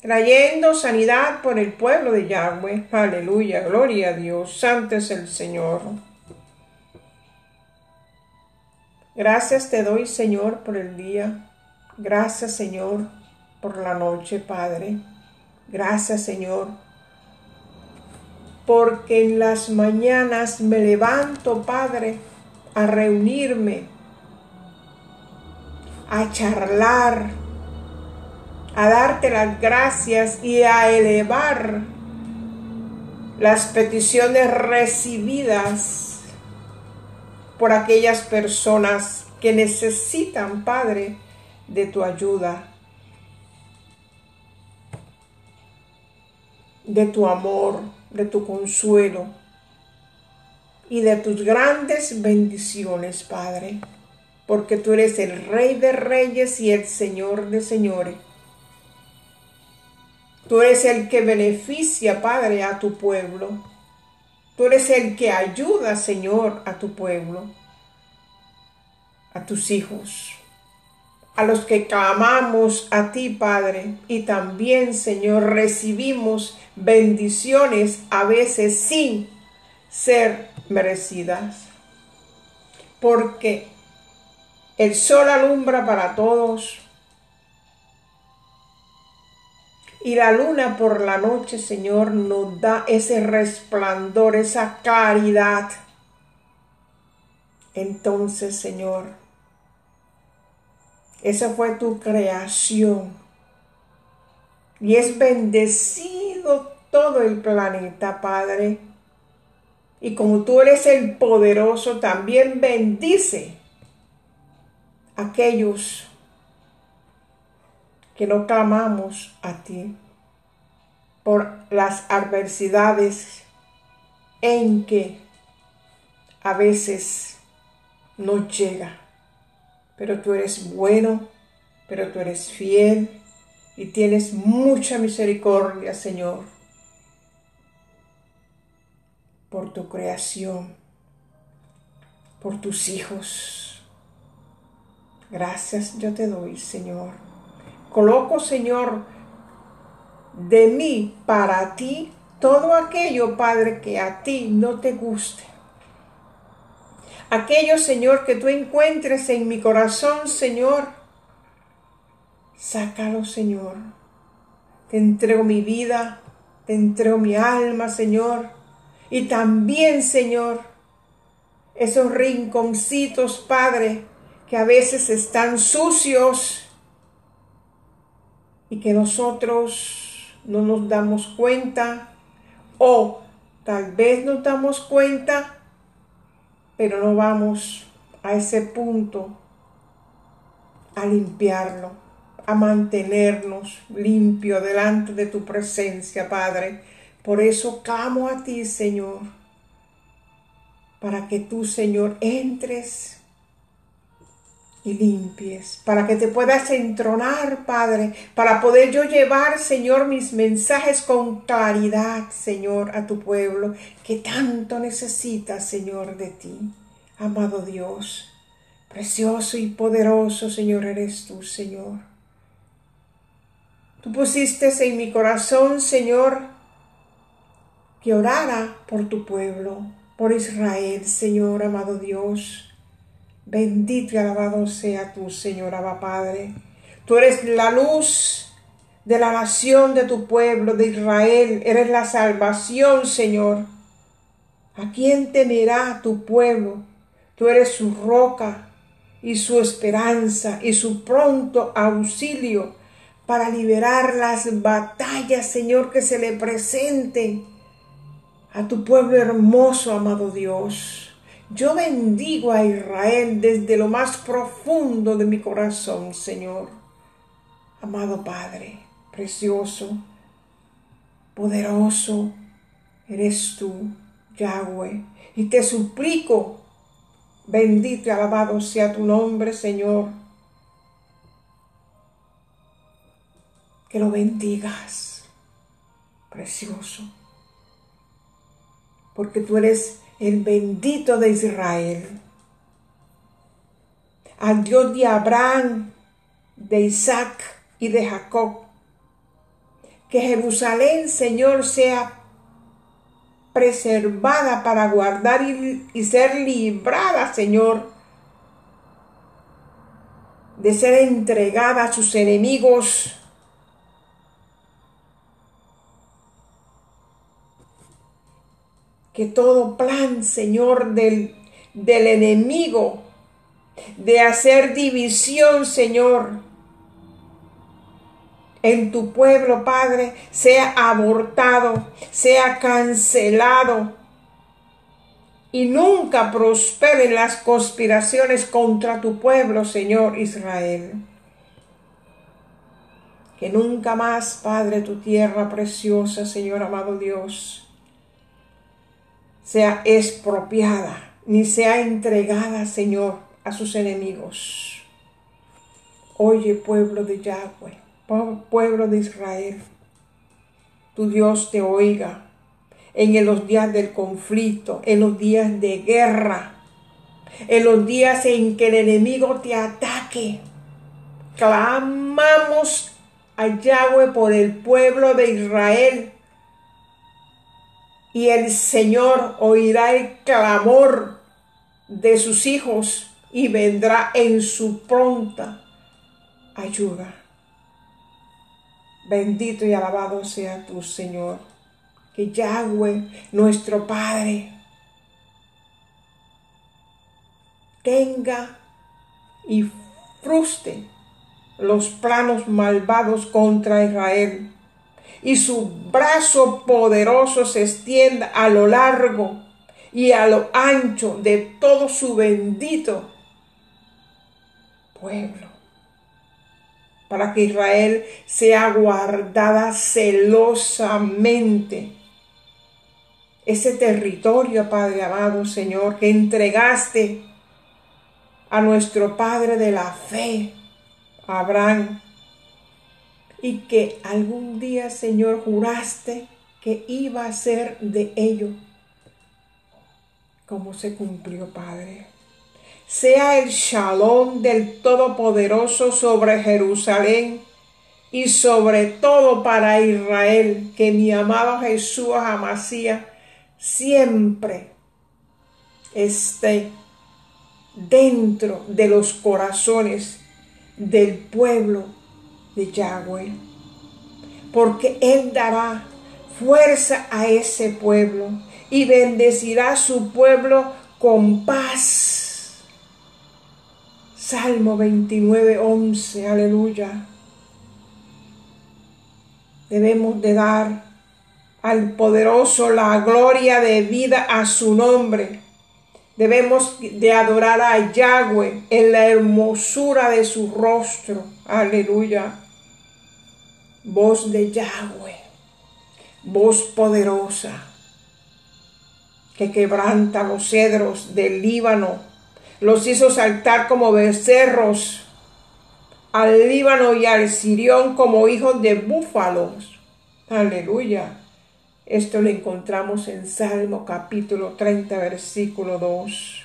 trayendo sanidad por el pueblo de Yahweh. Aleluya, gloria a Dios, santo es el Señor. Gracias te doy, Señor, por el día. Gracias, Señor, por la noche, Padre. Gracias, Señor, porque en las mañanas me levanto, Padre, a reunirme, a charlar, a darte las gracias y a elevar las peticiones recibidas por aquellas personas que necesitan, Padre, de tu ayuda, de tu amor, de tu consuelo y de tus grandes bendiciones, Padre, porque tú eres el Rey de Reyes y el Señor de Señores. Tú eres el que beneficia, Padre, a tu pueblo. Tú eres el que ayuda, Señor, a tu pueblo, a tus hijos, a los que clamamos a ti, Padre. Y también, Señor, recibimos bendiciones a veces sin ser merecidas. Porque el sol alumbra para todos y la luna por la noche, Señor, nos da ese resplandor, esa claridad. Entonces, Señor, esa fue tu creación. Y es bendecido todo el planeta, Padre. Y como tú eres el poderoso, también bendice a aquellos que no clamamos a ti por las adversidades en que a veces no llega. Pero tú eres bueno, pero tú eres fiel y tienes mucha misericordia, Señor, por tu creación, por tus hijos. Gracias yo te doy, Señor. Coloco, Señor, de mí para ti todo aquello, Padre, que a ti no te guste. Aquello, Señor, que tú encuentres en mi corazón, Señor, sácalo, Señor. Te entrego mi vida, te entrego mi alma, Señor. Y también, Señor, esos rinconcitos, Padre, que a veces están sucios y que nosotros no nos damos cuenta o tal vez nos damos cuenta, pero no vamos a ese punto a limpiarlo a mantenernos limpio delante de tu presencia, Padre. Por eso clamo a ti, Señor, para que tú, Señor, entres y limpies, para que te puedas entronar, Padre, para poder yo llevar, Señor, mis mensajes con claridad, Señor, a tu pueblo, que tanto necesita, Señor, de ti. Amado Dios, precioso y poderoso, Señor, eres tú, Señor. Tú pusiste en mi corazón, Señor, que orara por tu pueblo, por Israel, Señor, amado Dios. Bendito y alabado sea tú, Señor, Abba Padre. Tú eres la luz de la nación de tu pueblo, de Israel. Eres la salvación, Señor. ¿A quién temerá tu pueblo? Tú eres su roca y su esperanza y su pronto auxilio para liberar las batallas, Señor, que se le presenten a tu pueblo hermoso, amado Dios. Yo bendigo a Israel desde lo más profundo de mi corazón, Señor. Amado Padre, precioso, poderoso, eres tú, Yahweh. Y te suplico, bendito y alabado sea tu nombre, Señor que lo bendigas, precioso, porque tú eres el bendito de Israel, al Dios de Abraham, de Isaac y de Jacob. que Jerusalén, Señor, sea preservada para guardar y, ser librada, Señor, de ser entregada a sus enemigos. Que todo plan, Señor, del, del enemigo, de hacer división, Señor, en tu pueblo, Padre, sea abortado, sea cancelado y nunca prosperen las conspiraciones contra tu pueblo, Señor Israel. Que nunca más, Padre, tu tierra preciosa, Señor amado Dios, sea expropiada, ni sea entregada, Señor, a sus enemigos. Oye, pueblo de Yahweh pueblo de Israel, tu Dios te oiga en los días del conflicto, en los días de guerra, en los días en que el enemigo te ataque. Clamamos a Yahweh por el pueblo de Israel y el Señor oirá el clamor de sus hijos y vendrá en su pronta ayuda. Bendito y alabado sea tu Señor. Que Yahweh, nuestro Padre, tenga y fruste los planos malvados contra Israel y su brazo poderoso se extienda a lo largo y a lo ancho de todo su bendito pueblo para que Israel sea guardada celosamente. Ese territorio, Padre amado Señor, que entregaste a nuestro Padre de la fe, Abraham, y que algún día, Señor, juraste que iba a ser de ello, como se cumplió, Padre. Sea el shalom del Todopoderoso sobre Jerusalén y sobre todo para Israel, que mi amado Jesús Amasía siempre esté dentro de los corazones del pueblo de Yahweh, porque Él dará fuerza a ese pueblo y bendecirá a su pueblo con paz Salmo 29, 11, aleluya. Debemos de dar al poderoso la gloria de vida a su nombre. Debemos de adorar a Yahweh en la hermosura de su rostro. Aleluya. Voz de Yahweh. Voz poderosa que quebranta los cedros del Líbano los hizo saltar como becerros, al Líbano y al Sirión como hijos de búfalos. Aleluya. Esto lo encontramos en Salmo capítulo 30, versículo 2.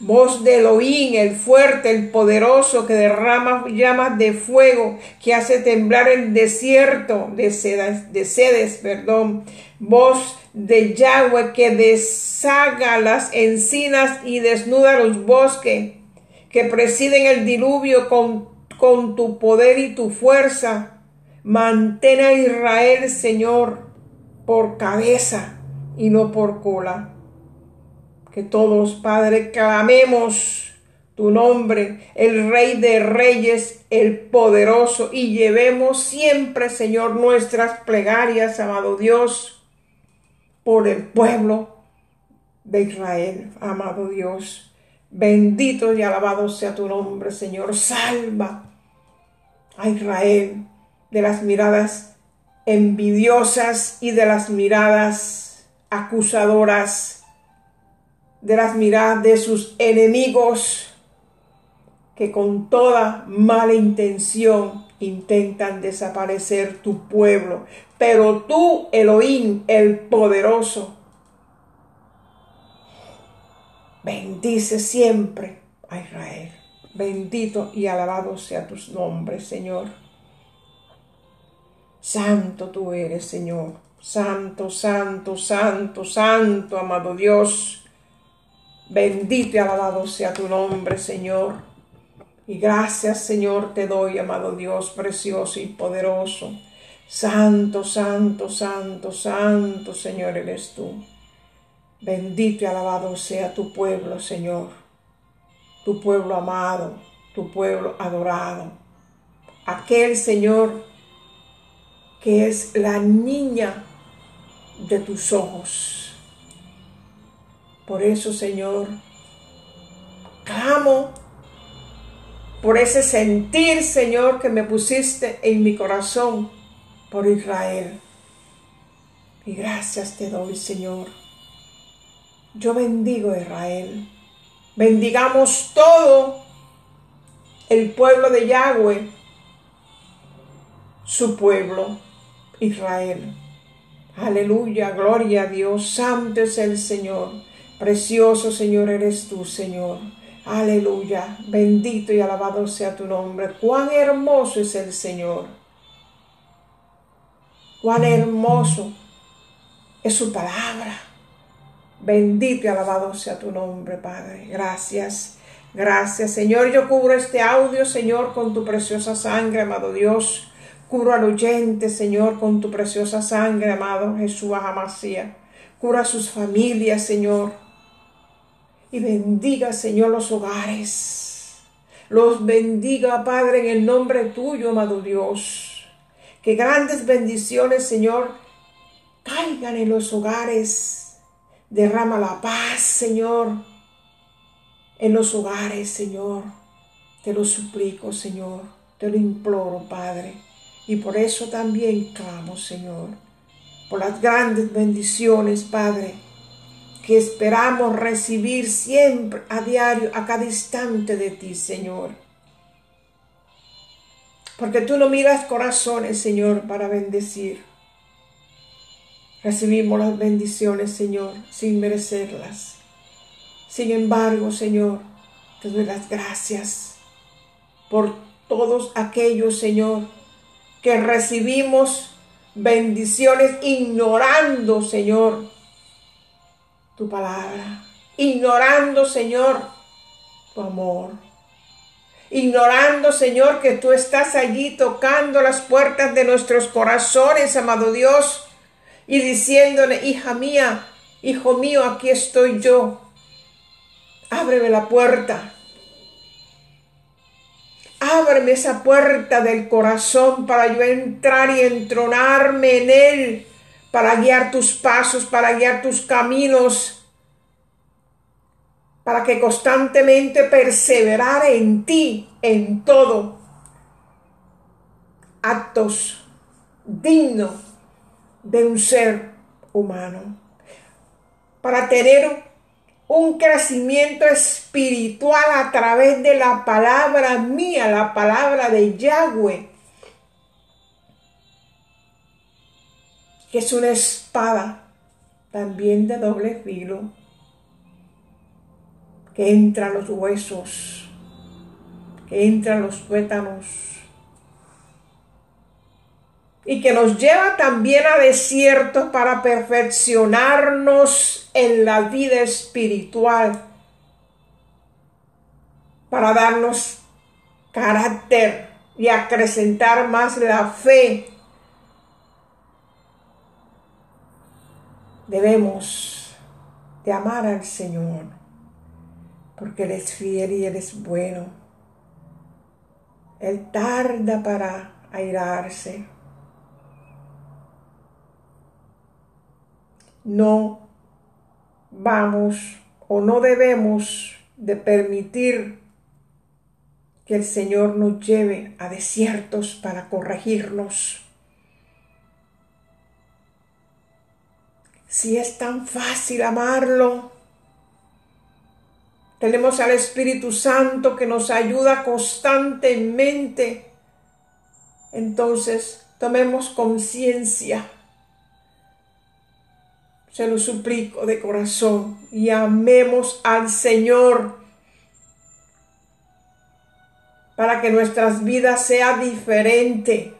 Voz de Elohim, el fuerte, el poderoso, que derrama llamas de fuego, que hace temblar el desierto de, sedas, de sedes, perdón. Voz de Yahweh que deshaga las encinas y desnuda los bosques, que presiden el diluvio con, con tu poder y tu fuerza. Mantén a Israel, Señor, por cabeza y no por cola. Que todos, Padre, clamemos tu nombre, el Rey de Reyes, el poderoso, y llevemos siempre, Señor, nuestras plegarias, amado Dios por el pueblo de Israel, amado Dios. Bendito y alabado sea tu nombre, Señor. Salva a Israel de las miradas envidiosas y de las miradas acusadoras, de las miradas de sus enemigos que con toda mala intención intentan desaparecer tu pueblo. Pero tú, Elohim, el poderoso, bendice siempre a Israel. Bendito y alabado sea tu nombre, Señor. Santo tú eres, Señor. Santo, santo, santo, santo, amado Dios. Bendito y alabado sea tu nombre, Señor. Y gracias, Señor, te doy, amado Dios, precioso y poderoso. Santo, santo, santo, santo, Señor, eres tú. Bendito y alabado sea tu pueblo, Señor. Tu pueblo amado, tu pueblo adorado. Aquel, Señor, que es la niña de tus ojos. Por eso, Señor, clamo por ese sentir, Señor, que me pusiste en mi corazón por Israel. Y gracias te doy, Señor. Yo bendigo a Israel. Bendigamos todo el pueblo de Yahweh, su pueblo, Israel. Aleluya, gloria a Dios, santo es el Señor, precioso Señor eres tú, Señor. Aleluya, bendito y alabado sea tu nombre. Cuán hermoso es el Señor. Cuán hermoso es su palabra. Bendito y alabado sea tu nombre, Padre. Gracias. Gracias, Señor. Yo cubro este audio, Señor, con tu preciosa sangre, amado Dios. Cura al oyente, Señor, con tu preciosa sangre, amado Jesús Amasía. Cura a sus familias, Señor. Y bendiga, Señor, los hogares. Los bendiga, Padre, en el nombre tuyo, amado Dios. Que grandes bendiciones, Señor, caigan en los hogares. Derrama la paz, Señor, en los hogares, Señor. Te lo suplico, Señor. Te lo imploro, Padre. Y por eso también clamo, Señor, por las grandes bendiciones, Padre, que esperamos recibir siempre, a diario, a cada instante de ti, Señor. Porque tú no miras corazones, Señor, para bendecir. Recibimos las bendiciones, Señor, sin merecerlas. Sin embargo, Señor, te doy las gracias por todos aquellos, Señor, que recibimos bendiciones ignorando, Señor, tu palabra, ignorando, Señor, tu amor, ignorando, Señor, que tú estás allí tocando las puertas de nuestros corazones, amado Dios, y diciéndole, hija mía, hijo mío, aquí estoy yo, ábreme la puerta Ábreme esa puerta del corazón para yo entrar y entronarme en él, para guiar tus pasos, para guiar tus caminos, para que constantemente perseverar en ti, en todo. Actos dignos de un ser humano. Para tener un crecimiento espiritual a través de la palabra mía, la palabra de Yahweh, que es una espada también de doble filo, que entra a los huesos, que entra a los tuétanos, y que nos lleva también a desiertos para perfeccionarnos en la vida espiritual, para darnos carácter y acrecentar más la fe. Debemos de amar al Señor, porque Él es fiel y Él es bueno. Él tarda para airarse no vamos o no debemos de permitir que el Señor nos lleve a desiertos para corregirnos. Si es tan fácil amarlo, tenemos al Espíritu Santo que nos ayuda constantemente. Entonces, tomemos conciencia se lo suplico de corazón y amemos al Señor para que nuestras vidas sea diferente,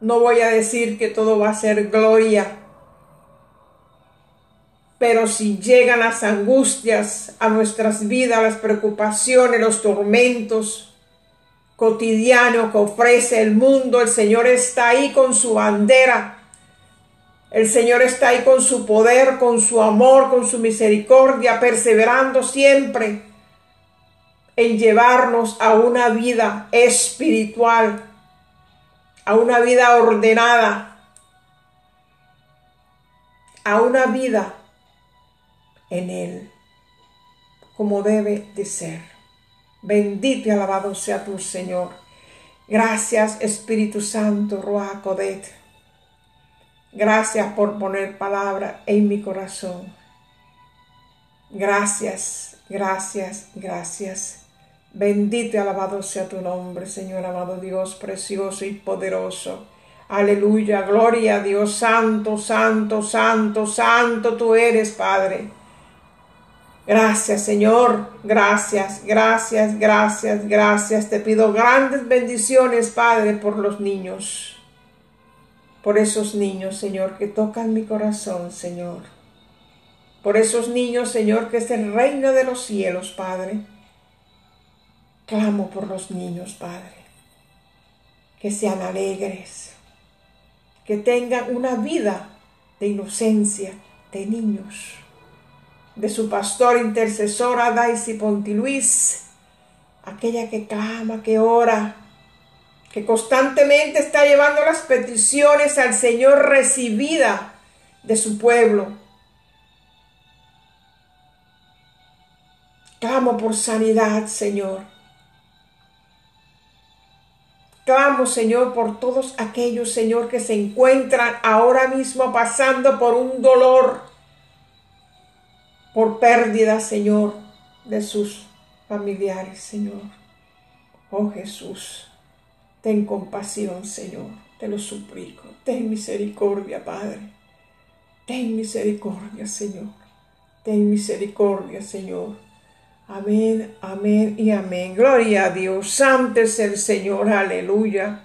No voy a decir que todo va a ser gloria, pero si llegan las angustias a nuestras vidas, las preocupaciones, los tormentos cotidianos que ofrece el mundo, el Señor está ahí con su bandera. El Señor está ahí con su poder, con su amor, con su misericordia, perseverando siempre en llevarnos a una vida espiritual, a una vida ordenada, a una vida en Él, como debe de ser. Bendito y alabado sea tu Señor. Gracias Espíritu Santo, Ruach. Gracias por poner palabra en mi corazón. Gracias, gracias, gracias. Bendito y alabado sea tu nombre, Señor amado Dios, precioso y poderoso. Aleluya, gloria a Dios, santo, santo, santo, santo tú eres, Padre. Gracias, Señor. Gracias, gracias, gracias, gracias. Te pido grandes bendiciones, Padre, por los niños. Por esos niños, Señor, que tocan mi corazón, Señor. Por esos niños, Señor, que es el reino de los cielos, Padre. Clamo por los niños, Padre. Que sean alegres. Que tengan una vida de inocencia de niños de su pastor intercesora Daisy Pontiluis, aquella que clama, que ora, que constantemente está llevando las peticiones al Señor recibida de su pueblo. Clamo por sanidad, Señor. Clamo, Señor, por todos aquellos, Señor, que se encuentran ahora mismo pasando por un dolor por pérdida, Señor, de sus familiares, Señor. Oh Jesús, ten compasión, Señor, te lo suplico. Ten misericordia, Padre. Ten misericordia, Señor. Ten misericordia, Señor. Amén, amén y amén. Gloria a Dios. Santo es el Señor. Aleluya.